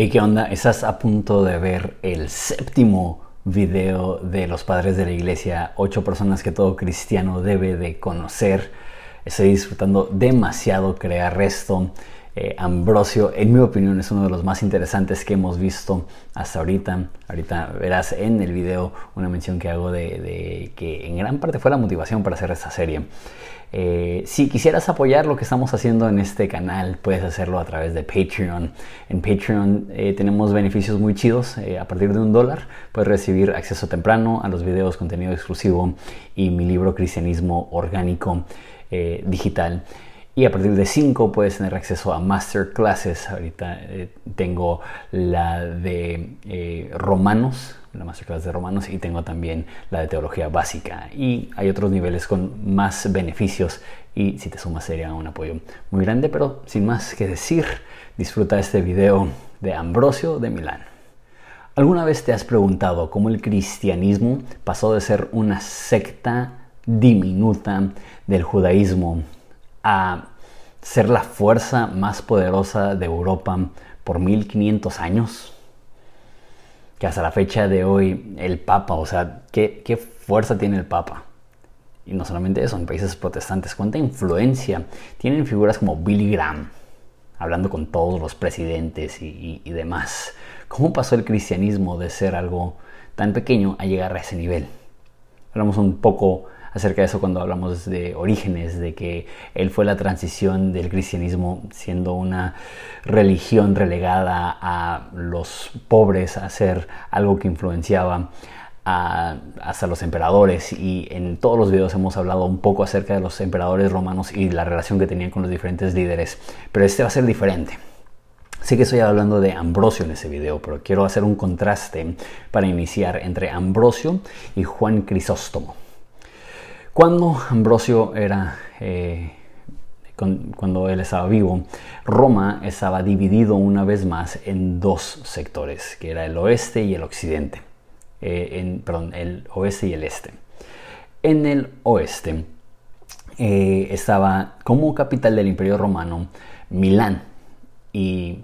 ¿Y qué onda? Estás a punto de ver el séptimo video de los padres de la iglesia, ocho personas que todo cristiano debe de conocer. Estoy disfrutando demasiado crear esto. Eh, Ambrosio, en mi opinión, es uno de los más interesantes que hemos visto hasta ahorita. Ahorita verás en el video una mención que hago de que en gran parte fue la motivación para hacer esta serie. Eh, si quisieras apoyar lo que estamos haciendo en este canal, puedes hacerlo a través de Patreon. En Patreon eh, tenemos beneficios muy chidos. Eh, a partir de un dólar puedes recibir acceso temprano a los videos, contenido exclusivo y mi libro Cristianismo Orgánico Digital. Y a partir de 5 puedes tener acceso a masterclasses. Ahorita tengo la de Romanos, la masterclass de romanos y tengo también la de teología básica. Y hay otros niveles con más beneficios y si te sumas sería un apoyo muy grande. Pero sin más que decir disfruta este video de Ambrosio de Milán. ¿Alguna vez te has preguntado cómo el cristianismo pasó de ser una secta diminuta del judaísmo a ser la fuerza más poderosa de Europa por 1500 años? Que hasta la fecha de hoy el Papa, o sea, ¿qué, qué fuerza tiene el Papa? Y no solamente eso, en países protestantes, cuánta influencia tienen figuras como Billy Graham, hablando con todos los presidentes y, y demás. ¿Cómo pasó el cristianismo de ser algo tan pequeño a llegar a ese nivel? Hablamos un poco acerca de eso cuando hablamos de orígenes, de que él fue la transición del cristianismo siendo una religión relegada a los pobres, a ser algo que influenciaba a, hasta los emperadores y en todos los videos hemos hablado un poco acerca de los emperadores romanos y la relación que tenían con los diferentes líderes, pero este va a ser diferente. Sé que estoy hablando de Ambrosio en ese video, pero quiero hacer un contraste para iniciar entre Ambrosio y Juan Crisóstomo. Cuando Ambrosio era, eh, cuando él estaba vivo, Roma estaba dividido una vez más en dos sectores, que era el oeste y el occidente. Eh, perdón, el oeste y el este. En el oeste eh, estaba como capital del imperio romano Milán y,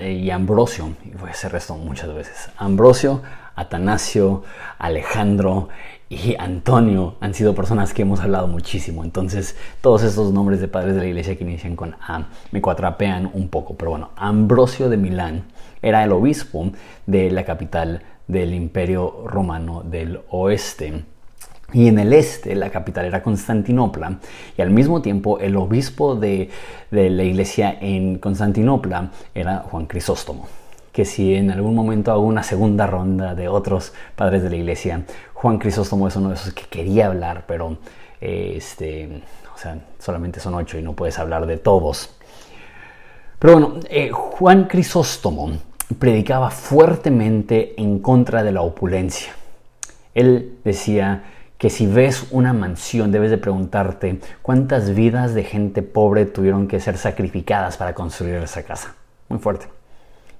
y Ambrosio, y se restó muchas veces, Ambrosio, Atanasio, Alejandro y Antonio han sido personas que hemos hablado muchísimo. Entonces, todos estos nombres de padres de la iglesia que inician con A me cuatrapean un poco. Pero bueno, Ambrosio de Milán era el obispo de la capital del imperio romano del oeste. Y en el este la capital era Constantinopla y al mismo tiempo el obispo de, de la iglesia en Constantinopla era Juan Crisóstomo que si en algún momento hago una segunda ronda de otros padres de la iglesia, Juan Crisóstomo es uno de esos que quería hablar, pero este, o sea, solamente son ocho y no puedes hablar de todos. Pero bueno, eh, Juan Crisóstomo predicaba fuertemente en contra de la opulencia. Él decía que si ves una mansión debes de preguntarte cuántas vidas de gente pobre tuvieron que ser sacrificadas para construir esa casa. Muy fuerte.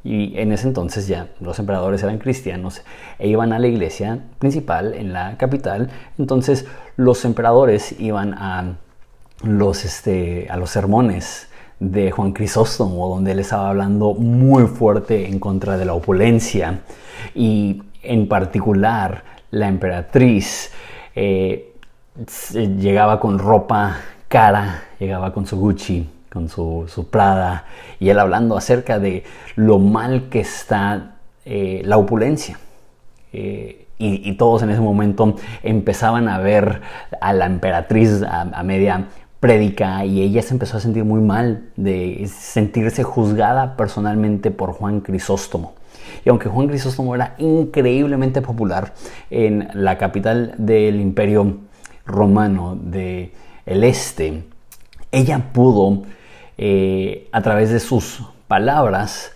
Y en ese entonces ya los emperadores eran cristianos e iban a la iglesia principal en la capital. Entonces los emperadores iban a los, este, a los sermones de Juan Crisóstomo, donde él estaba hablando muy fuerte en contra de la opulencia y en particular la emperatriz eh, llegaba con ropa cara, llegaba con su Gucci con su, Prada, y él hablando acerca de lo mal que está eh, la opulencia. Eh, y, todos en ese momento empezaban a ver a la emperatriz a, media prédica y ella se empezó a sentir muy mal de sentirse juzgada personalmente por Juan Crisóstomo. Y aunque Juan Crisóstomo era increíblemente popular en la capital del imperio romano del el este, ella pudo eh, a través de sus palabras,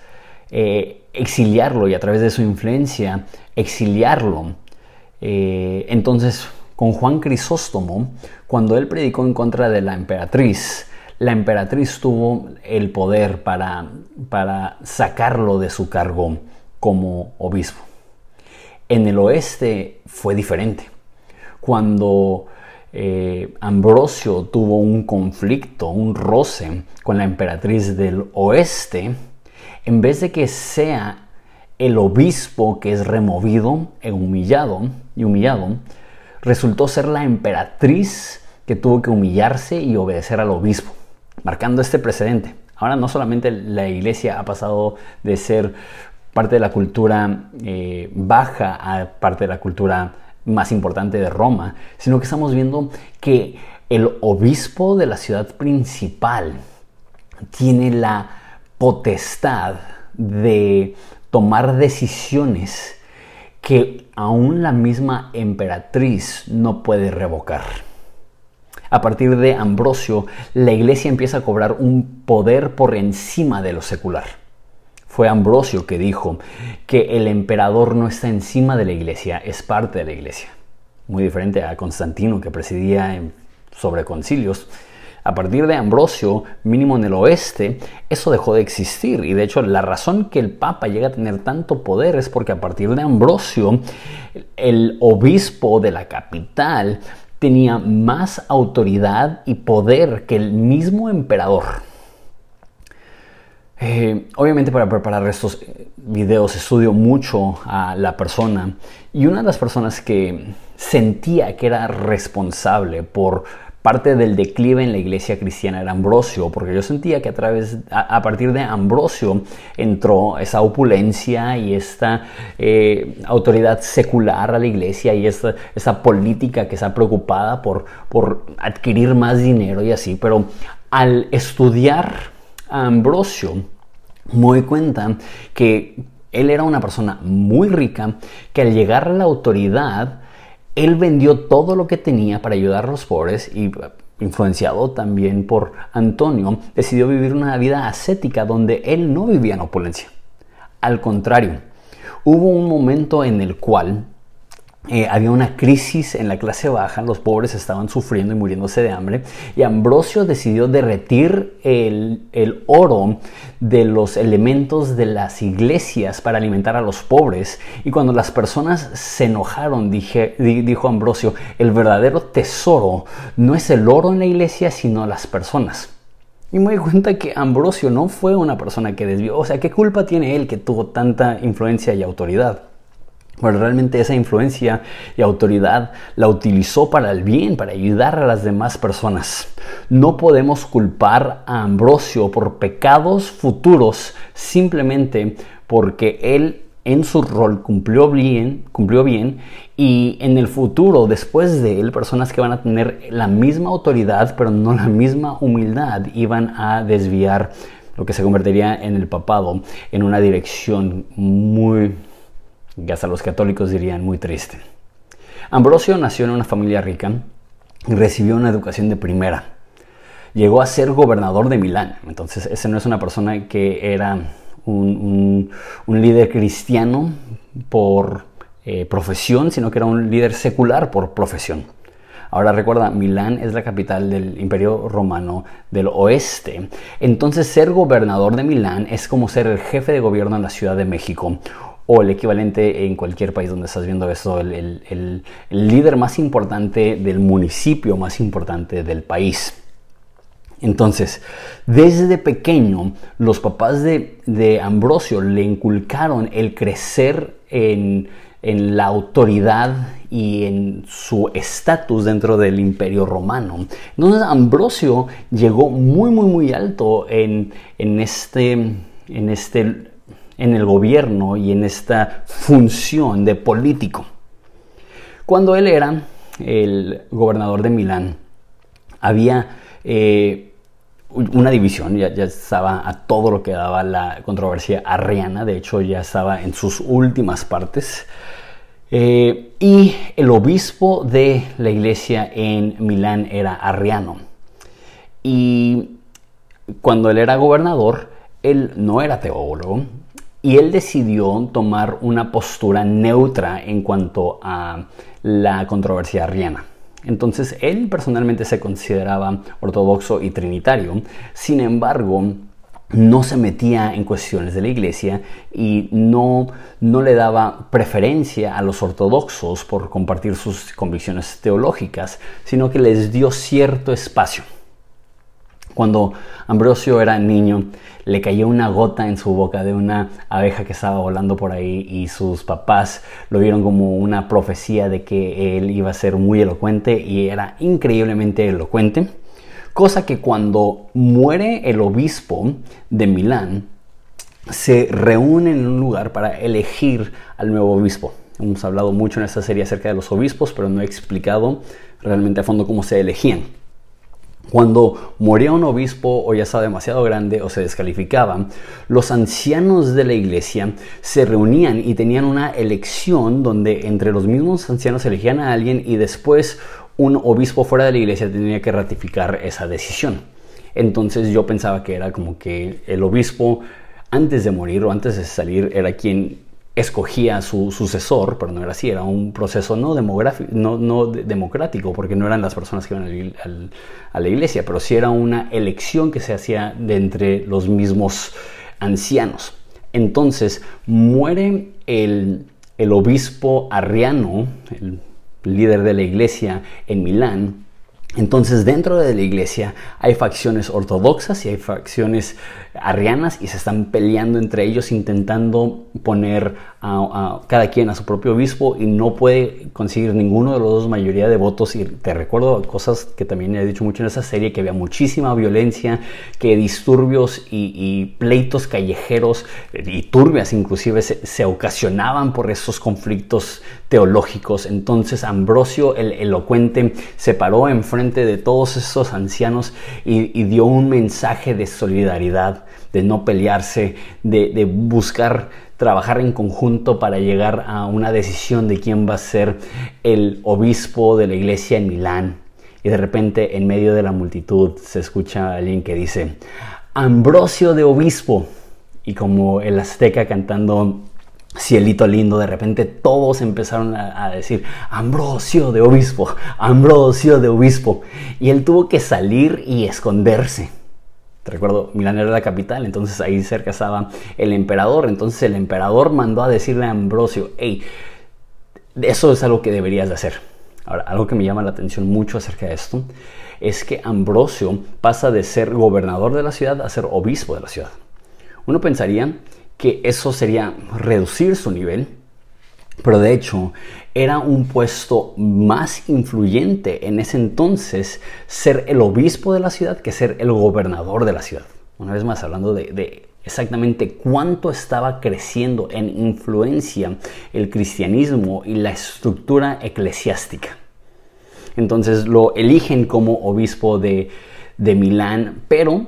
eh, exiliarlo y a través de su influencia, exiliarlo. Eh, entonces, con Juan Crisóstomo, cuando él predicó en contra de la emperatriz, la emperatriz tuvo el poder para, para sacarlo de su cargo como obispo. En el oeste fue diferente. Cuando eh, Ambrosio tuvo un conflicto, un roce con la emperatriz del oeste, en vez de que sea el obispo que es removido e humillado y humillado, resultó ser la emperatriz que tuvo que humillarse y obedecer al obispo, marcando este precedente. Ahora no solamente la iglesia ha pasado de ser parte de la cultura eh, baja a parte de la cultura más importante de Roma, sino que estamos viendo que el obispo de la ciudad principal tiene la potestad de tomar decisiones que aún la misma emperatriz no puede revocar. A partir de Ambrosio, la iglesia empieza a cobrar un poder por encima de lo secular. Fue Ambrosio que dijo que el emperador no está encima de la iglesia, es parte de la iglesia. Muy diferente a Constantino que presidía sobre concilios. A partir de Ambrosio, mínimo en el oeste, eso dejó de existir. Y de hecho, la razón que el Papa llega a tener tanto poder es porque a partir de Ambrosio, el obispo de la capital tenía más autoridad y poder que el mismo emperador. Eh, obviamente para preparar estos eh, videos estudio mucho a la persona y una de las personas que sentía que era responsable por parte del declive en la iglesia cristiana era Ambrosio, porque yo sentía que a través, a, partir de Ambrosio entró esa opulencia y esta eh, autoridad secular a la iglesia y esta, esa política que está preocupada por, por adquirir más dinero y así, pero al estudiar a Ambrosio, me doy cuenta que él era una persona muy rica, que al llegar a la autoridad, él vendió todo lo que tenía para ayudar a los pobres y influenciado también por Antonio, decidió vivir una vida ascética donde él no vivía en opulencia. Al contrario, hubo un momento en el cual eh, había una crisis en la clase baja, los pobres estaban sufriendo y muriéndose de hambre, y Ambrosio decidió derretir el, oro de los elementos de las iglesias para alimentar a los pobres. Y cuando las personas se enojaron, dijo Ambrosio, el verdadero tesoro no es el oro en la iglesia, sino las personas. Y me di cuenta que Ambrosio no fue una persona que desvió, o sea, ¿qué culpa tiene él que tuvo tanta influencia y autoridad? Pero realmente esa influencia y autoridad la utilizó para el bien, para ayudar a las demás personas. No podemos culpar a Ambrosio por pecados futuros simplemente porque él en su rol cumplió bien, cumplió bien y en el futuro, después de él, personas que van a tener la misma autoridad pero no la misma humildad iban a desviar lo que se convertiría en el papado en una dirección muy que hasta los católicos dirían muy triste. Ambrosio nació en una familia rica y recibió una educación de primera. Llegó a ser gobernador de Milán, entonces ese no es una persona que era un, líder cristiano por eh, profesión, sino que era un líder secular por profesión. Ahora recuerda, Milán es la capital del Imperio Romano del Oeste. Entonces ser gobernador de Milán es como ser el jefe de gobierno en la Ciudad de México o el equivalente en cualquier país donde estás viendo esto, el, líder más importante del municipio más importante del país. Entonces, desde pequeño, los papás de, Ambrosio le inculcaron el crecer en, la autoridad y en su estatus dentro del imperio romano. Entonces, Ambrosio llegó muy, muy, muy alto en este, en este en el gobierno y en esta función de político. Cuando él era el gobernador de Milán, había eh, una división, ya, estaba a todo lo que daba la controversia arriana, de hecho ya estaba en sus últimas partes. Eh, y el obispo de la iglesia en Milán era arriano. Y cuando él era gobernador, él no era teólogo, y él decidió tomar una postura neutra en cuanto a la controversia arriana. Entonces él personalmente se consideraba ortodoxo y trinitario, sin embargo no se metía en cuestiones de la iglesia y no, no le daba preferencia a los ortodoxos por compartir sus convicciones teológicas, sino que les dio cierto espacio. Cuando Ambrosio era niño, le cayó una gota en su boca de una abeja que estaba volando por ahí y sus papás lo vieron como una profecía de que él iba a ser muy elocuente y era increíblemente elocuente. Cosa que cuando muere el obispo de Milán, se reúnen en un lugar para elegir al nuevo obispo. Hemos hablado mucho en esta serie acerca de los obispos, pero no he explicado realmente a fondo cómo se elegían. Cuando moría un obispo o ya estaba demasiado grande o se descalificaba, los ancianos de la iglesia se reunían y tenían una elección donde entre los mismos ancianos elegían a alguien y después un obispo fuera de la iglesia tenía que ratificar esa decisión. Entonces yo pensaba que era como que el obispo antes de morir o antes de salir era quien escogía a su sucesor, pero no era así, era un proceso no, no, democrático, porque no eran las personas que iban a la iglesia, pero sí era una elección que se hacía de entre los mismos ancianos. Entonces muere el, el obispo Arriano, el líder de la iglesia en Milán, entonces dentro de la iglesia hay facciones ortodoxas y hay facciones arrianas y se están peleando entre ellos intentando poner a, cada quien a su propio obispo y no puede conseguir ninguno de los dos mayoría de votos. Y te recuerdo cosas que también he dicho mucho en esa serie que había muchísima violencia que disturbios y, pleitos callejeros y turbias inclusive se, ocasionaban por esos conflictos teológicos entonces Ambrosio el elocuente se paró enfrente de todos esos ancianos y dio un mensaje de solidaridad de no pelearse, de, buscar trabajar en conjunto para llegar a una decisión de quién va a ser el obispo de la iglesia en Milán. Y de repente en medio de la multitud se escucha alguien que dice, Ambrosio de obispo. Y como el azteca cantando Cielito lindo, de repente todos empezaron a, a, decir, Ambrosio de obispo, Ambrosio de obispo. Y él tuvo que salir y esconderse. Te recuerdo, Milán era la capital, entonces ahí cerca estaba el emperador. Entonces el emperador mandó a decirle a Ambrosio, hey, eso es algo que deberías de hacer. Ahora, algo que me llama la atención mucho acerca de esto es que Ambrosio pasa de ser gobernador de la ciudad a ser obispo de la ciudad. Uno pensaría que eso sería reducir su nivel, pero de hecho era un puesto más influyente en ese entonces ser el obispo de la ciudad que ser el gobernador de la ciudad. Una vez más, hablando de, exactamente cuánto estaba creciendo en influencia el cristianismo y la estructura eclesiástica. Entonces lo eligen como obispo de, de Milán, pero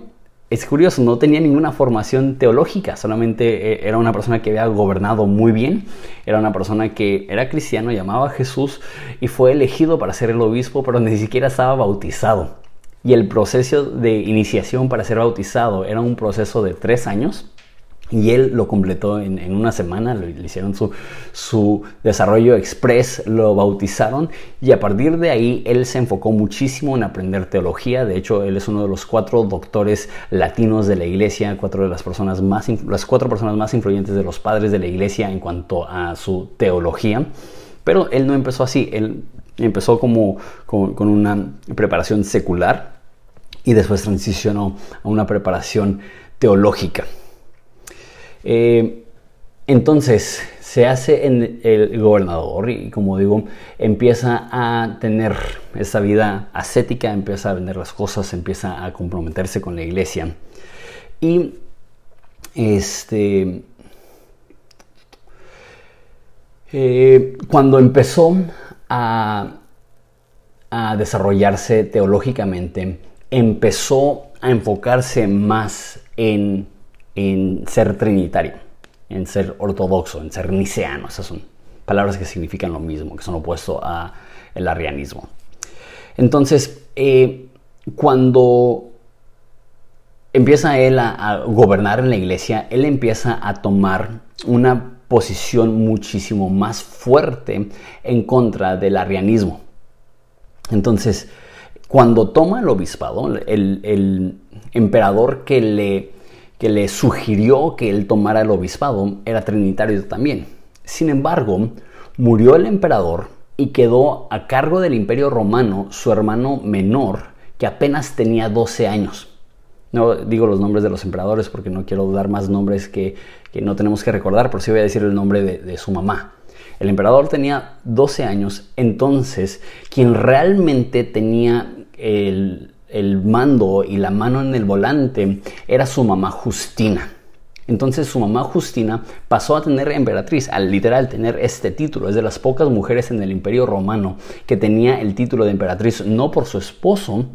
es curioso, no tenía ninguna formación teológica, solamente eh, era una persona que había gobernado muy bien, era una persona que era cristiano, llamaba a Jesús y fue elegido para ser el obispo, pero ni siquiera estaba bautizado. Y el proceso de iniciación para ser bautizado era un proceso de tres años y él lo completó en, una semana, le, hicieron su, desarrollo express, lo bautizaron y a partir de ahí él se enfocó muchísimo en aprender teología. De hecho, él es uno de los cuatro doctores latinos de la iglesia, cuatro de las personas más, las cuatro personas más influyentes de los padres de la iglesia en cuanto a su teología. Pero él no empezó así, él empezó como con una preparación secular y después transicionó a una preparación teológica. Eh, entonces se hace en el gobernador y como digo, empieza a tener esa vida ascética, empieza a vender las cosas, empieza a comprometerse con la iglesia. Y este, eh, cuando empezó a, a desarrollarse teológicamente, empezó a enfocarse más en en ser trinitario, en ser ortodoxo, en ser niceano. Esas son palabras que significan lo mismo, que son opuestos al arrianismo. Entonces, eh, cuando empieza él a, gobernar en la iglesia, él empieza a tomar una posición muchísimo más fuerte en contra del arrianismo. Entonces, cuando toma el obispado, el emperador que le que le sugirió que él tomara el obispado era trinitario también. Sin embargo, murió el emperador y quedó a cargo del imperio romano su hermano menor, que apenas tenía 12 años. No digo los nombres de los emperadores porque no quiero dar más nombres que, no tenemos que recordar, pero sí voy a decir el nombre de, su mamá. El emperador tenía 12 años, entonces quien realmente tenía el, el mando y la mano en el volante era su mamá Justina. Entonces su mamá Justina pasó a tener emperatriz, al literal tener este título. Es de las pocas mujeres en el imperio romano que tenía el título de emperatriz, no por su esposo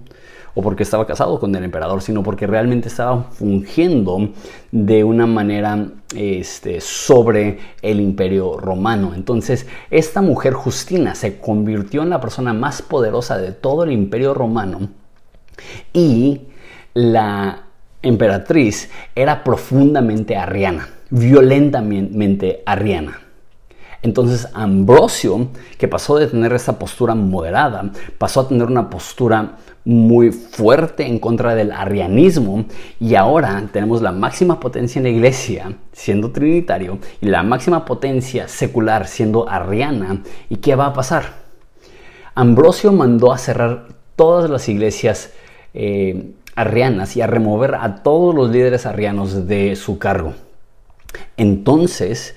o porque estaba casado con el emperador, sino porque realmente estaba fungiendo de una manera este, sobre el imperio romano. Entonces esta mujer Justina se convirtió en la persona más poderosa de todo el imperio romano y la emperatriz era profundamente arriana, violentamente arriana. Entonces Ambrosio, que pasó de tener esa postura moderada, pasó a tener una postura muy fuerte en contra del arrianismo y ahora tenemos la máxima potencia en la iglesia siendo trinitario y la máxima potencia secular siendo arriana. ¿Y qué va a pasar? Ambrosio mandó a cerrar todas las iglesias eh, arrianas y a remover a todos los líderes arrianos de su cargo. Entonces,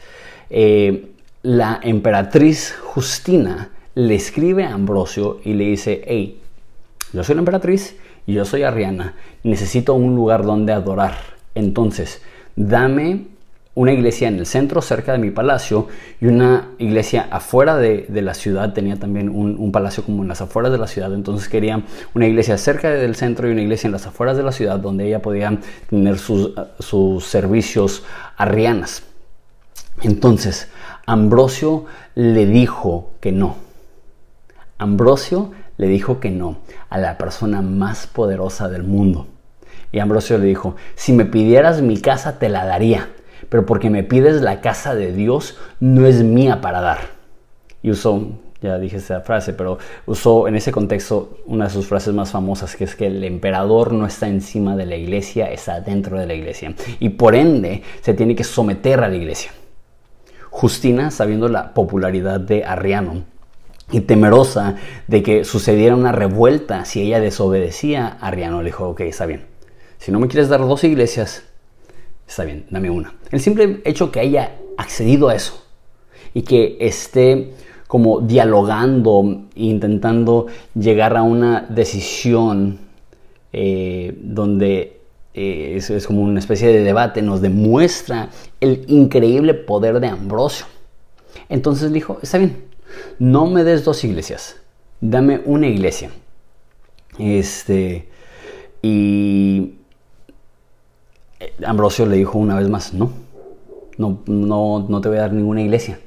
eh, la emperatriz Justina le escribe a Ambrosio y le dice, hey, yo soy la emperatriz y yo soy arriana, necesito un lugar donde adorar. Entonces, dame una iglesia en el centro, cerca de mi palacio, y una iglesia afuera de, la ciudad. Tenía también un, palacio como en las afueras de la ciudad. Entonces quería una iglesia cerca del centro y una iglesia en las afueras de la ciudad donde ella podía tener sus, sus servicios arrianas. Entonces, Ambrosio le dijo que no. Ambrosio le dijo que no a la persona más poderosa del mundo. Y Ambrosio le dijo, si me pidieras mi casa te la daría pero porque me pides la casa de Dios, no es mía para dar. Y usó, ya dije esa frase, pero usó en ese contexto una de sus frases más famosas, que es que el emperador no está encima de la iglesia, está dentro de la iglesia. Y por ende se tiene que someter a la iglesia. Justina, sabiendo la popularidad de Arriano, y temerosa de que sucediera una revuelta si ella desobedecía, Arriano le dijo, ok, está bien. Si no me quieres dar dos iglesias, está bien, dame una. El simple hecho que haya accedido a eso y que esté como dialogando intentando llegar a una decisión eh, donde eh, es, como una especie de debate, nos demuestra el increíble poder de Ambrosio. Entonces dijo, está bien, no me des dos iglesias, dame una iglesia. Este, y Ambrosio le dijo una vez más, no, no, no, no te voy a dar ninguna iglesia.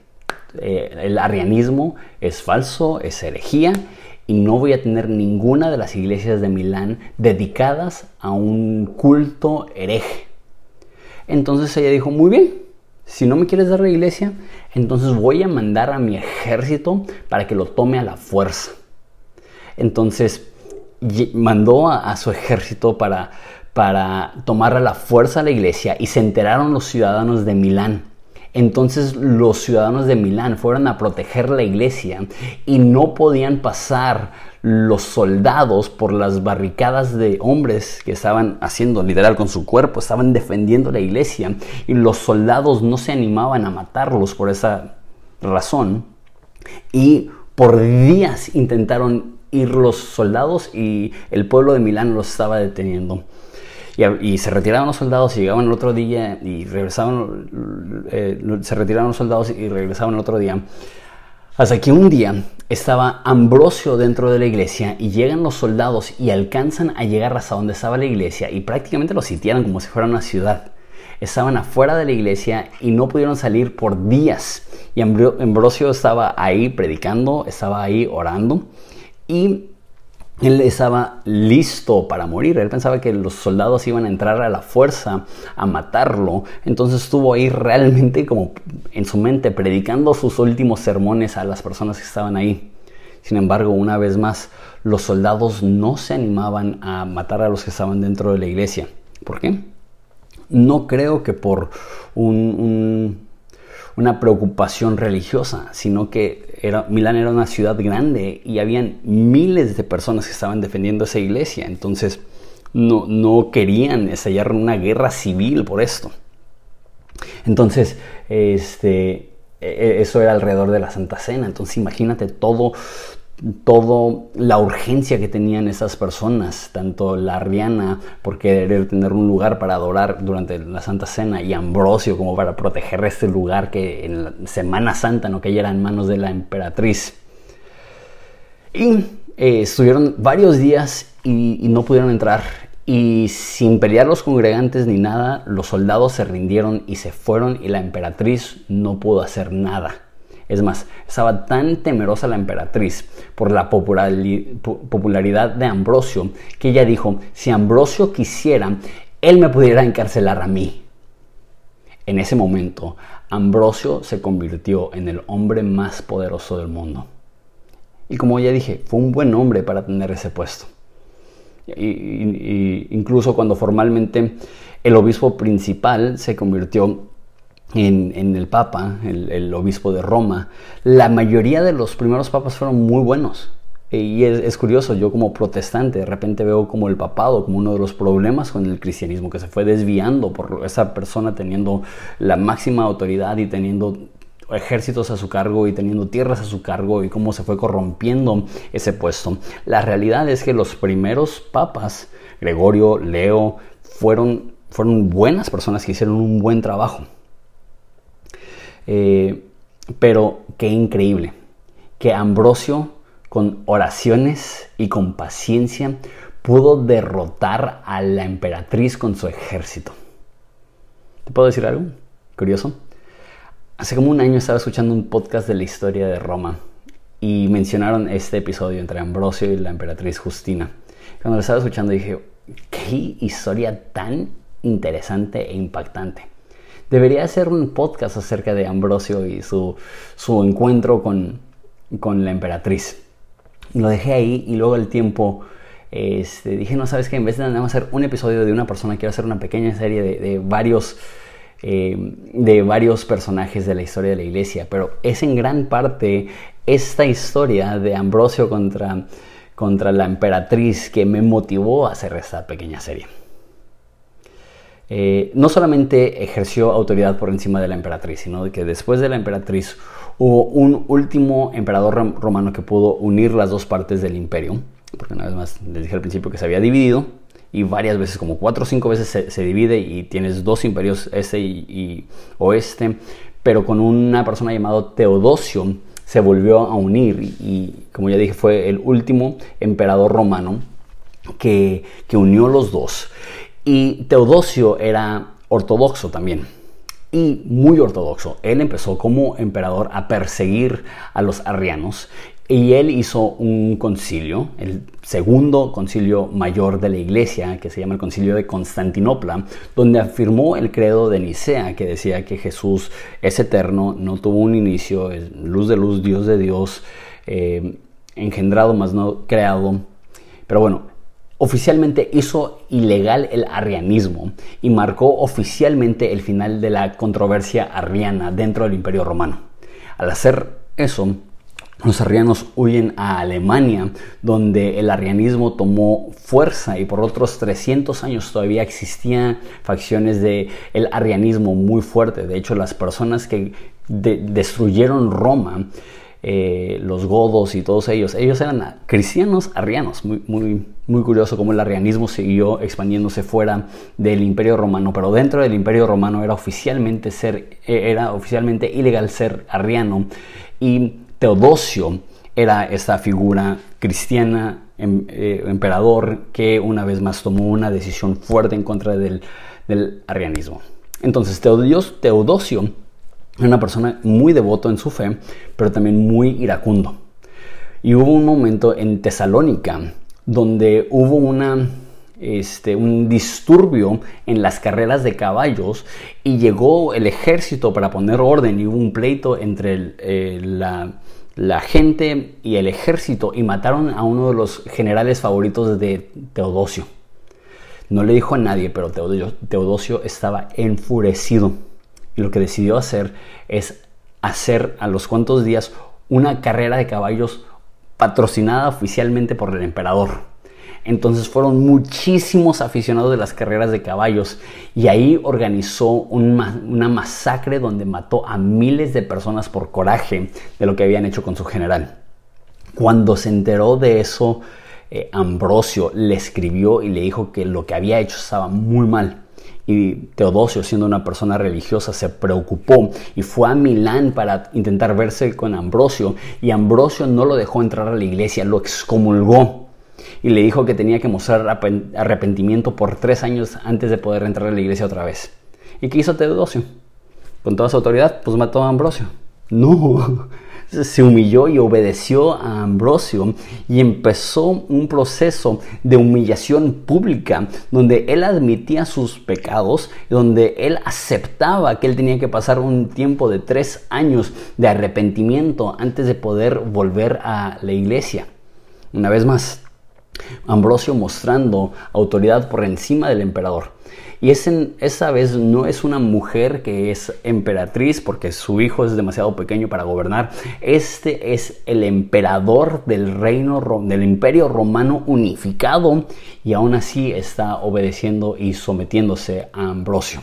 Eh, el arrianismo es falso, es herejía y no voy a tener ninguna de las iglesias de Milán dedicadas a un culto hereje. Entonces ella dijo, muy bien, si no me quieres dar la iglesia, entonces voy a mandar a mi ejército para que lo tome a la fuerza. Entonces mandó a su ejército para, para tomar a la fuerza a la iglesia y se enteraron los ciudadanos de Milán. Entonces los ciudadanos de Milán fueron a proteger la iglesia y no podían pasar los soldados por las barricadas de hombres que estaban haciendo literal con su cuerpo, estaban defendiendo la iglesia y los soldados no se animaban a matarlos por esa razón y por días intentaron ir los soldados y el pueblo de Milán los estaba deteniendo. Y, se retiraban los soldados y llegaban el otro día y regresaban, eh, se retiraban los soldados y regresaban el otro día. Hasta que un día estaba Ambrosio dentro de la iglesia y llegan los soldados y alcanzan a llegar hasta donde estaba la iglesia y prácticamente lo sitiaron como si fuera una ciudad. Estaban afuera de la iglesia y no pudieron salir por días. Y Ambrosio estaba ahí predicando, estaba ahí orando y él estaba listo para morir. Él pensaba que los soldados iban a entrar a la fuerza a matarlo. Entonces estuvo ahí realmente como en su mente predicando sus últimos sermones a las personas que estaban ahí. Sin embargo, una vez más, los soldados no se animaban a matar a los que estaban dentro de la iglesia. ¿Por qué? No creo que por un una preocupación religiosa, sino que Milán era una ciudad grande y habían miles de personas que estaban defendiendo esa iglesia. Entonces no, no querían estallar una guerra civil por esto. Entonces, este, e, e, eso era alrededor de la Santa Cena. Entonces, imagínate todo, todo la urgencia que tenían esas personas, tanto la Arriana por querer tener un lugar para adorar durante la Santa Cena y Ambrosio como para proteger este lugar que en la Semana Santa no cayera en manos de la emperatriz. Y eh, estuvieron varios días y, y no pudieron entrar y sin pelear los congregantes ni nada, los soldados se rindieron y se fueron y la emperatriz no pudo hacer nada. Es más, estaba tan temerosa la emperatriz por la popularidad de Ambrosio que ella dijo, si Ambrosio quisiera, él me pudiera encarcelar a mí. En ese momento, Ambrosio se convirtió en el hombre más poderoso del mundo. Y como ya dije, fue un buen hombre para tener ese puesto. Y, incluso cuando formalmente el obispo principal se convirtió en, el Papa, el, obispo de Roma, la mayoría de los primeros papas fueron muy buenos. Y es, curioso, yo como protestante de repente veo como el papado, como uno de los problemas con el cristianismo, que se fue desviando por esa persona teniendo la máxima autoridad y teniendo ejércitos a su cargo y teniendo tierras a su cargo y cómo se fue corrompiendo ese puesto. La realidad es que los primeros papas, Gregorio, Leo, fueron, fueron buenas personas que hicieron un buen trabajo. Eh, pero qué increíble que Ambrosio, con oraciones y con paciencia, pudo derrotar a la emperatriz con su ejército. ¿Te puedo decir algo curioso? Hace como un año estaba escuchando un podcast de la historia de Roma y mencionaron este episodio entre Ambrosio y la emperatriz Justina. Cuando lo estaba escuchando dije, qué historia tan interesante e impactante. Debería hacer un podcast acerca de Ambrosio y su, encuentro con, la emperatriz. lo dejé ahí y luego el tiempo este, dije, no, sabes que en vez de hacer un episodio de una persona, quiero hacer una pequeña serie de varios eh, de varios personajes de la historia de la iglesia, pero es en gran parte esta historia de Ambrosio contra, contra la emperatriz que me motivó a hacer esta pequeña serie. Eh, no solamente ejerció autoridad por encima de la emperatriz, sino que después de la emperatriz hubo un último emperador romano que pudo unir las dos partes del imperio, porque una vez más les dije al principio que se había dividido, y varias veces, como cuatro o cinco veces se, divide y tienes dos imperios, este y, oeste, pero con una persona llamada Teodosio se volvió a unir y, como ya dije fue el último emperador romano que, que unió los dos. Y Teodosio era ortodoxo también y muy ortodoxo. Él empezó como emperador a perseguir a los arrianos y él hizo un concilio, el segundo concilio mayor de la iglesia, que se llama el concilio de Constantinopla, donde afirmó el credo de Nicea, que decía que Jesús es eterno, no tuvo un inicio, es luz de luz, Dios de Dios, eh, engendrado más no creado. Pero bueno, oficialmente hizo ilegal el arrianismo y marcó oficialmente el final de la controversia arriana dentro del Imperio Romano. Al hacer eso, los arrianos huyen a Alemania, donde el arrianismo tomó fuerza y por otros 300 años todavía existían facciones del el arrianismo muy fuerte. De hecho, las personas que destruyeron Roma, eh, los godos y todos ellos, ellos eran cristianos arrianos. Muy, muy, muy curioso cómo el arrianismo siguió expandiéndose fuera del imperio romano, pero dentro del imperio romano era oficialmente, ser, era oficialmente ilegal ser arriano. Y Teodosio era esta figura cristiana, em, eh, emperador, que una vez más tomó una decisión fuerte en contra del, arrianismo. Entonces Teodosio era una persona muy devoto en su fe, pero también muy iracundo. Y hubo un momento en Tesalónica donde hubo este, un disturbio en las carreras de caballos y llegó el ejército para poner orden y hubo un pleito entre eh, la, la gente y el ejército y mataron a uno de los generales favoritos de Teodosio. No le dijo a nadie, pero Teodosio estaba enfurecido y lo que decidió hacer es hacer a los cuantos días una carrera de caballos patrocinada oficialmente por el emperador. Entonces fueron muchísimos aficionados de las carreras de caballos y ahí organizó una masacre donde mató a miles de personas por coraje de lo que habían hecho con su general. Cuando se enteró de eso, eh, Ambrosio le escribió y le dijo que lo que había hecho estaba muy mal. Y Teodosio, siendo una persona religiosa, se preocupó y fue a Milán para intentar verse con Ambrosio. Y Ambrosio no lo dejó entrar a la iglesia, lo excomulgó. Y le dijo que tenía que mostrar arrepentimiento por tres años antes de poder entrar a la iglesia otra vez. ¿Y qué hizo Teodosio? Con toda su autoridad, pues mató a Ambrosio. No, se humilló y obedeció a Ambrosio y empezó un proceso de humillación pública donde él admitía sus pecados, donde él aceptaba que él tenía que pasar un tiempo de tres años de arrepentimiento antes de poder volver a la iglesia. Una vez más, Ambrosio mostrando autoridad por encima del emperador. Y esa vez no es una mujer que es emperatriz porque su hijo es demasiado pequeño para gobernar. Este es el emperador del reino del imperio romano unificado y aún así está obedeciendo y sometiéndose a Ambrosio.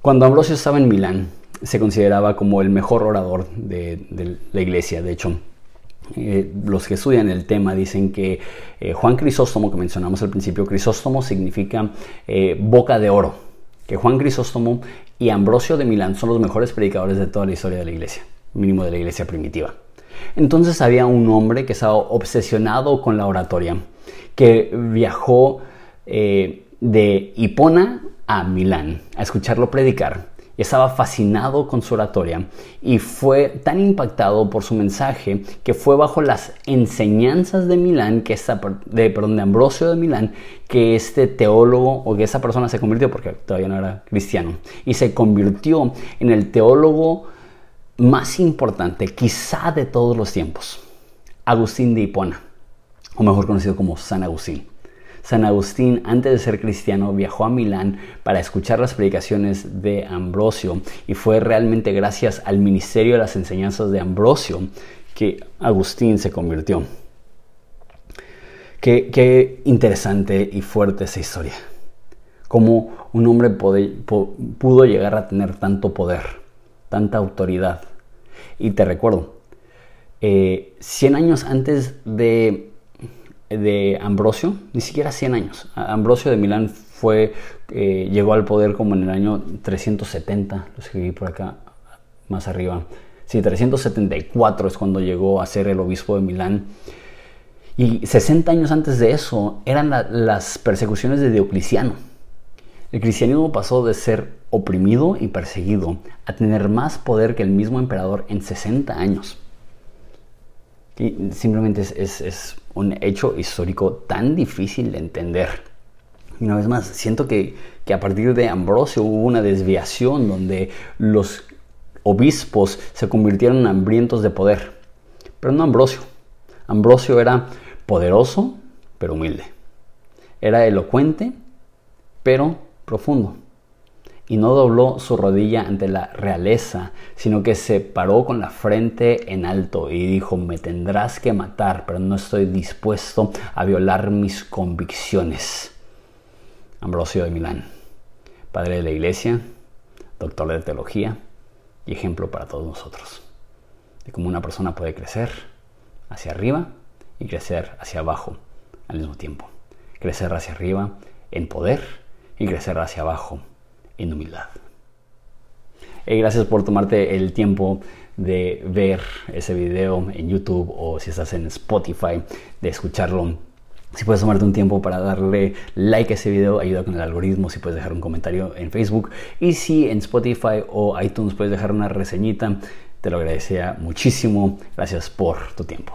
Cuando Ambrosio estaba en Milán, se consideraba como el mejor orador de, de la iglesia. De hecho, eh, los que estudian el tema dicen que eh, Juan Crisóstomo, que mencionamos al principio, Crisóstomo significa eh, boca de oro, que Juan Crisóstomo y Ambrosio de Milán son los mejores predicadores de toda la historia de la iglesia, mínimo de la iglesia primitiva. Entonces había un hombre que estaba obsesionado con la oratoria, que viajó de Hipona a Milán a escucharlo predicar estaba fascinado con su oratoria y fue tan impactado por su mensaje que fue bajo las enseñanzas de Milán, que esta, de, perdón, de Ambrosio de Milán, que este teólogo o que esa persona se convirtió, porque todavía no era cristiano, y se convirtió en el teólogo más importante quizá de todos los tiempos, Agustín de Hipona, o mejor conocido como San Agustín. San Agustín, antes de ser cristiano, viajó a Milán para escuchar las predicaciones de Ambrosio y fue realmente gracias al ministerio de las enseñanzas de Ambrosio que Agustín se convirtió. Qué, interesante y fuerte esa historia. Cómo un hombre pudo llegar a tener tanto poder, tanta autoridad. Y te recuerdo, 100 eh, años antes de de Ambrosio, ni siquiera 100 años. Ambrosio de Milán fue, eh, llegó al poder como en el año 370, lo escribí por acá más arriba. Sí, 374 es cuando llegó a ser el obispo de Milán. Y 60 años antes de eso eran las persecuciones de Diocleciano. El cristianismo pasó de ser oprimido y perseguido a tener más poder que el mismo emperador en 60 años. Y simplemente es, un hecho histórico tan difícil de entender. Y una vez más, siento que, que, a partir de Ambrosio hubo una desviación donde los obispos se convirtieron en hambrientos de poder. Pero no Ambrosio. Ambrosio era poderoso, pero humilde. Era elocuente, pero profundo y no dobló su rodilla ante la realeza, sino que se paró con la frente en alto y dijo, me tendrás que matar, pero no estoy dispuesto a violar mis convicciones. Ambrosio de Milán, padre de la iglesia, doctor de teología y ejemplo para todos nosotros, de cómo una persona puede crecer hacia arriba y crecer hacia abajo al mismo tiempo. Crecer hacia arriba en poder y crecer hacia abajo humildad. Gracias por tomarte el tiempo de ver ese video en YouTube o si estás en Spotify, de escucharlo. Si puedes tomarte un tiempo para darle like a ese video, ayuda con el algoritmo. Si puedes dejar un comentario en Facebook. Y si en Spotify o iTunes puedes dejar una reseñita, te lo agradecería muchísimo. Gracias por tu tiempo.